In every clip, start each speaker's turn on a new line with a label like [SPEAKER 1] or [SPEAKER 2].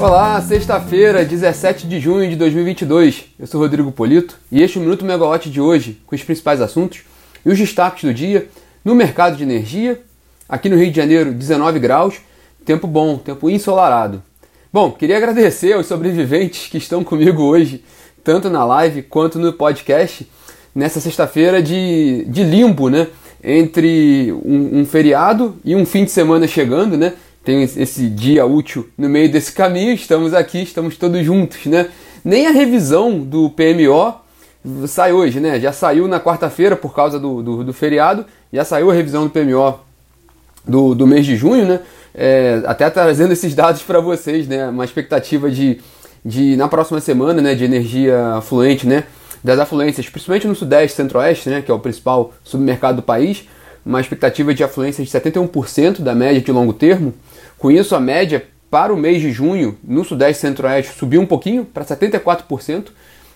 [SPEAKER 1] Olá, sexta-feira, 17 de junho de 2022. Eu sou Rodrigo Polito e este é o Minuto Megawatt de hoje, com os principais assuntos e os destaques do dia no mercado de energia. Aqui no Rio de Janeiro, 19 graus, tempo bom, tempo ensolarado. Bom, queria agradecer aos sobreviventes que estão comigo hoje, tanto na live quanto no podcast, nessa sexta-feira de, de limbo, né? Entre um, um feriado e um fim de semana chegando, né? Tem esse dia útil no meio desse caminho, estamos aqui, estamos todos juntos, né? Nem a revisão do PMO sai hoje, né? Já saiu na quarta-feira por causa do, do, do, feriado, já saiu a revisão do PMO do, do mês de junho, né? É, até trazendo esses dados para vocês, né? Uma expectativa de, de, na próxima semana, né? De energia fluente, né? Das afluências, principalmente no Sudeste Centro-Oeste, né? Que é o principal submercado do país, uma expectativa de afluência de 71% da média de longo termo, com isso, a média para o mês de junho no Sudeste Centro-Oeste subiu um pouquinho para 74%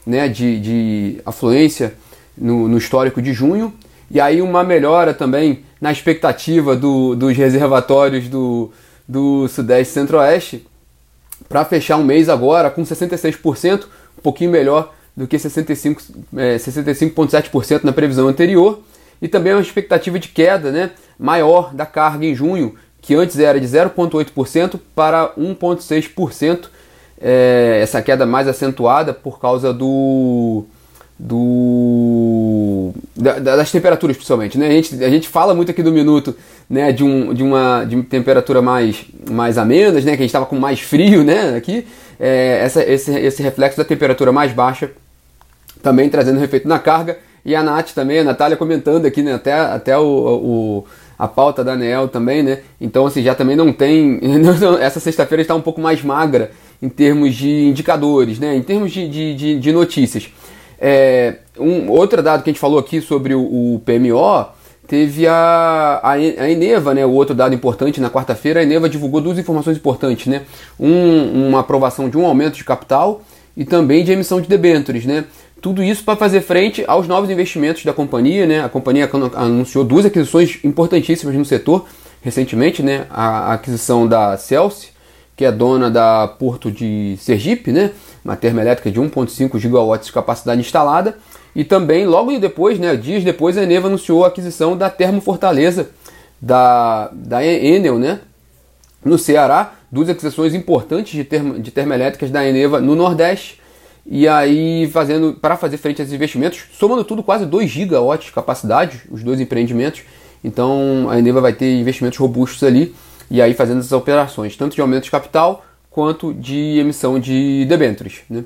[SPEAKER 1] né, de, de afluência no, no, histórico de junho. E aí uma melhora também na expectativa do, dos reservatórios do, do Sudeste Centro-Oeste para fechar um mês agora com 66%, um pouquinho melhor do que 65,7% é, 65 na previsão anterior. E também uma expectativa de queda né, maior da carga em junho, que antes era de 0,8% para 1,6%. É, essa queda mais acentuada por causa do, do da, das temperaturas principalmente, né? A gente, a gente fala muito aqui do minuto, né? De, um, de uma de temperatura mais mais amenas, né? Que a gente estava com mais frio, né? Aqui é, essa, esse, esse reflexo da temperatura mais baixa também trazendo efeito na carga e a Nath também, a Natália comentando aqui, né? Até até o, o a pauta da ANEL também, né? Então, assim, já também não tem. Essa sexta-feira está um pouco mais magra em termos de indicadores, né? Em termos de, de, de, de notícias. É, um outro dado que a gente falou aqui sobre o, o PMO teve a, a, a, Eneva, né? O outro dado importante na quarta-feira, a Eneva divulgou duas informações importantes, né? Um, uma aprovação de um aumento de capital e também de emissão de debêntures, né? Tudo isso para fazer frente aos novos investimentos da companhia. Né? A companhia anunciou duas aquisições importantíssimas no setor recentemente, né? a aquisição da Celsi, que é dona da Porto de Sergipe, né? uma termoelétrica de 1,5 gigawatts de capacidade instalada, e também, logo depois, né, dias depois, a Eneva anunciou a aquisição da Termo Fortaleza, da, da Enel, né, no Ceará, duas aquisições importantes de, termo, de termoelétricas da Eneva no Nordeste, e aí, fazendo para fazer frente a esses investimentos, somando tudo quase 2 gigawatts de capacidade, os dois empreendimentos. Então a Eneva vai ter investimentos robustos ali e aí fazendo essas operações, tanto de aumento de capital quanto de emissão de debêntures. Né?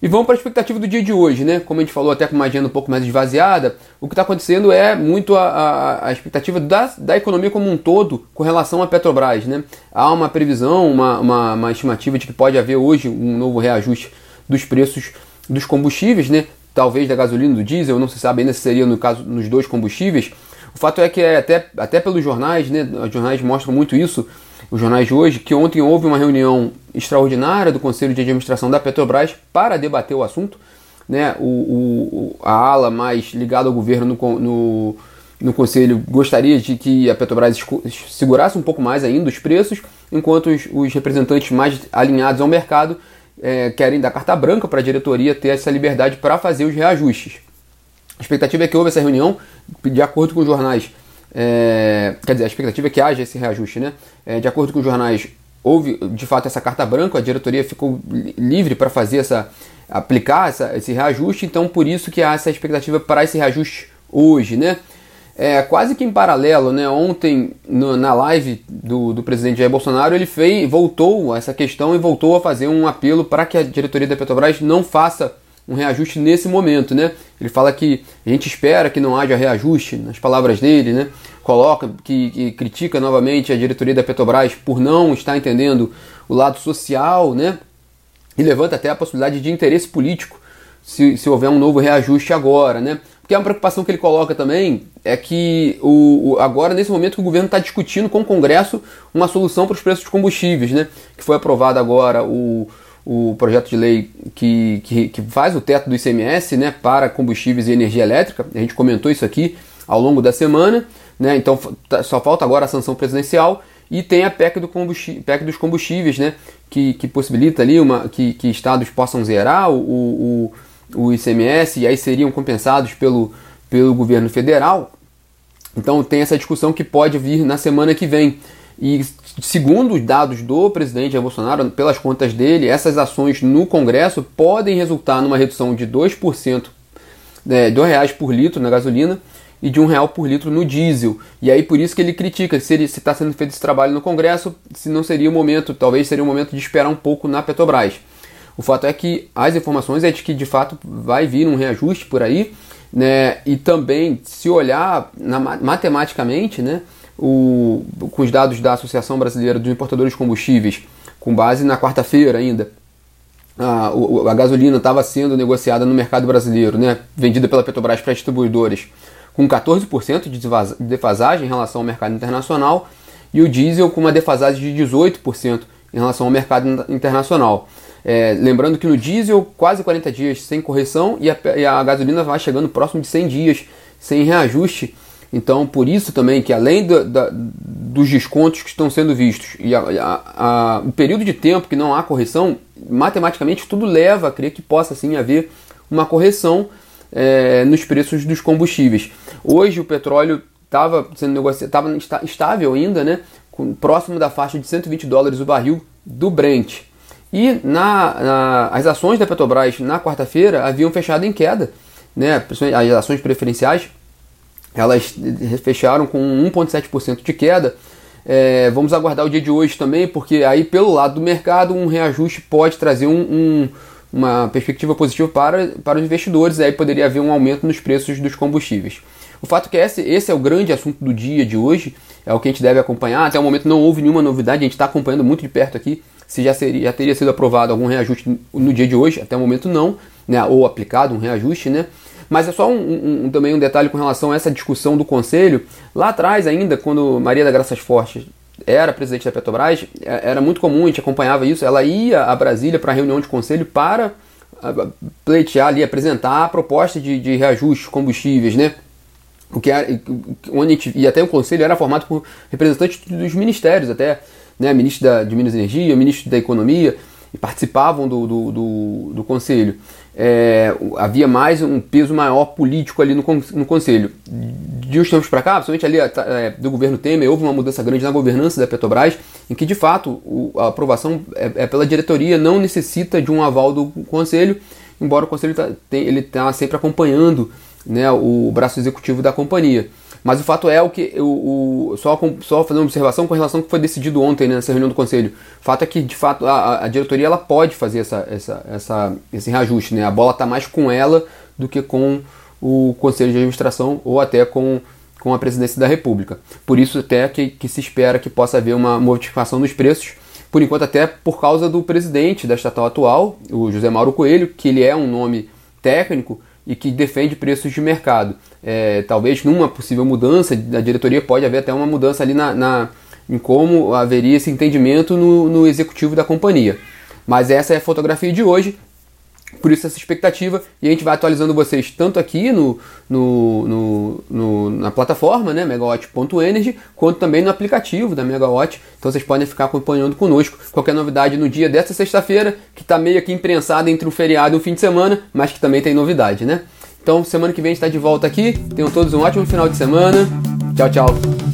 [SPEAKER 1] E vamos para a expectativa do dia de hoje, né? Como a gente falou até com uma agenda um pouco mais esvaziada, o que está acontecendo é muito a, a, a, expectativa da, da economia como um todo com relação à Petrobras, né? Há uma previsão, uma, uma, uma estimativa de que pode haver hoje um novo reajuste dos preços dos combustíveis, né? Talvez da gasolina, do diesel, não se sabe ainda se seria no caso nos dois combustíveis. O fato é que é até, até pelos jornais, né? Os jornais mostram muito isso, os jornais de hoje, que ontem houve uma reunião extraordinária do Conselho de Administração da Petrobras para debater o assunto. Né? O, o a ala mais ligada ao governo no, no, no Conselho gostaria de que a Petrobras segurasse um pouco mais ainda os preços, enquanto os, os representantes mais alinhados ao mercado é, querem dar carta branca para a diretoria ter essa liberdade para fazer os reajustes. A expectativa é que houve essa reunião, de acordo com os jornais, é, quer dizer, a expectativa é que haja esse reajuste, né? É, de acordo com os jornais, houve de fato essa carta branca, a diretoria ficou livre para fazer essa, aplicar essa, esse reajuste, então por isso que há essa expectativa para esse reajuste hoje, né? É, quase que em paralelo, né? Ontem, no, na live do, do presidente Jair Bolsonaro, ele fez, voltou a essa questão e voltou a fazer um apelo para que a diretoria da Petrobras não faça um reajuste nesse momento, né? Ele fala que a gente espera que não haja reajuste, nas palavras dele, né? Coloca que, que critica novamente a diretoria da Petrobras por não estar entendendo o lado social, né? E levanta até a possibilidade de interesse político se, se houver um novo reajuste agora, né? Porque é uma preocupação que ele coloca também é que o, o agora, nesse momento, o governo está discutindo com o Congresso uma solução para os preços dos combustíveis, né? Que foi aprovado agora o, o projeto de lei que, que, que, faz o teto do ICMS né, para combustíveis e energia elétrica. A gente comentou isso aqui ao longo da semana, né? Então tá, só falta agora a sanção presidencial E tem a PEC, do PEC dos combustíveis, né? Que, que possibilita ali uma, que, que estados possam zerar o, o, o ICMS e aí seriam compensados pelo, pelo governo federal. Então tem essa discussão que pode vir na semana que vem. E segundo os dados do presidente Jair Bolsonaro, pelas contas dele, essas ações no Congresso podem resultar numa redução de 2%, né, R$ reais por litro na gasolina e de um real por litro no diesel. E aí por isso que ele critica se está sendo feito esse trabalho no Congresso, se não seria o momento, talvez seria o momento de esperar um pouco na Petrobras. O fato é que as informações é de que de fato vai vir um reajuste por aí, né? E também se olhar na, matematicamente, né? O, com os dados da Associação Brasileira dos Importadores de Combustíveis, com base na quarta-feira ainda, a, a gasolina estava sendo negociada no mercado brasileiro, né? Vendida pela Petrobras para distribuidores com 14% de defasagem em relação ao mercado internacional e o diesel com uma defasagem de 18% em relação ao mercado internacional. É, lembrando que no diesel, quase 40 dias sem correção e a, e a, gasolina vai chegando próximo de 100 dias sem reajuste. Então, por isso também que além do, da, dos descontos que estão sendo vistos e a, o período de tempo que não há correção, matematicamente tudo leva a crer que possa sim haver uma correção é, nos preços dos combustíveis. Hoje o petróleo estava sendo negociado, estava estável ainda, né? próximo da faixa de 120 dólares o barril do Brent. E na, na as ações da Petrobras na quarta-feira haviam fechado em queda, né? as ações preferenciais elas fecharam com 1,7% de queda. É, vamos aguardar o dia de hoje também, porque aí pelo lado do mercado um reajuste pode trazer um, um uma perspectiva positiva para, para os investidores, aí poderia haver um aumento nos preços dos combustíveis. O fato é que esse, esse é o grande assunto do dia de hoje, é o que a gente deve acompanhar. Até o momento não houve nenhuma novidade, a gente está acompanhando muito de perto aqui se já, seria, já teria sido aprovado algum reajuste no dia de hoje, até o momento não, né, ou aplicado um reajuste, né? Mas é só um, um, também um detalhe com relação a essa discussão do Conselho. Lá atrás ainda, quando Maria da Graças Fortes era presidente da Petrobras, é, era muito comum, a gente acompanhava isso, ela ia a Brasília para a reunião de conselho para pleitear ali, apresentar a proposta de, de reajuste combustíveis, né? O que era, onde gente, e até o conselho era formado por representantes dos ministérios, até né, ministro da, de Minas e Energia, ministro da Economia, e participavam do, do, do, do conselho é, havia mais um peso maior político ali no, no conselho. De uns tempos para cá, principalmente ali é, do governo Temer, houve uma mudança grande na governança da Petrobras, em que de fato o, a aprovação é, é, pela diretoria, não necessita de um aval do conselho, embora o conselho tá, tem, ele está sempre acompanhando né, o braço executivo da companhia. Mas o fato é o que o, o só, só fazer uma observação com relação ao que foi decidido ontem né, nessa reunião do conselho. O fato é que de fato a, a diretoria ela pode fazer essa, essa, essa, esse reajuste. Né? A bola está mais com ela do que com o conselho de administração ou até com, com a presidência da República. Por isso até que, que se espera que possa haver uma modificação nos preços. Por enquanto até por causa do presidente da estatal atual, o José Mauro Coelho, que ele é um nome técnico e que defende preços de mercado. É, talvez numa possível mudança da diretoria pode haver até uma mudança ali na, na em como haveria esse entendimento no, no executivo da companhia. Mas essa é a fotografia de hoje. Por isso essa expectativa e a gente vai atualizando vocês tanto aqui no, no, no, no na plataforma, né, megawatt.energy, quanto também no aplicativo da Megawatt. Então vocês podem ficar acompanhando conosco. Qualquer novidade no dia dessa sexta-feira, que está meio aqui imprensada entre um feriado e um fim de semana, mas que também tem novidade, né? Então semana que vem a gente está de volta aqui. Tenham todos um ótimo final de semana. Tchau, tchau.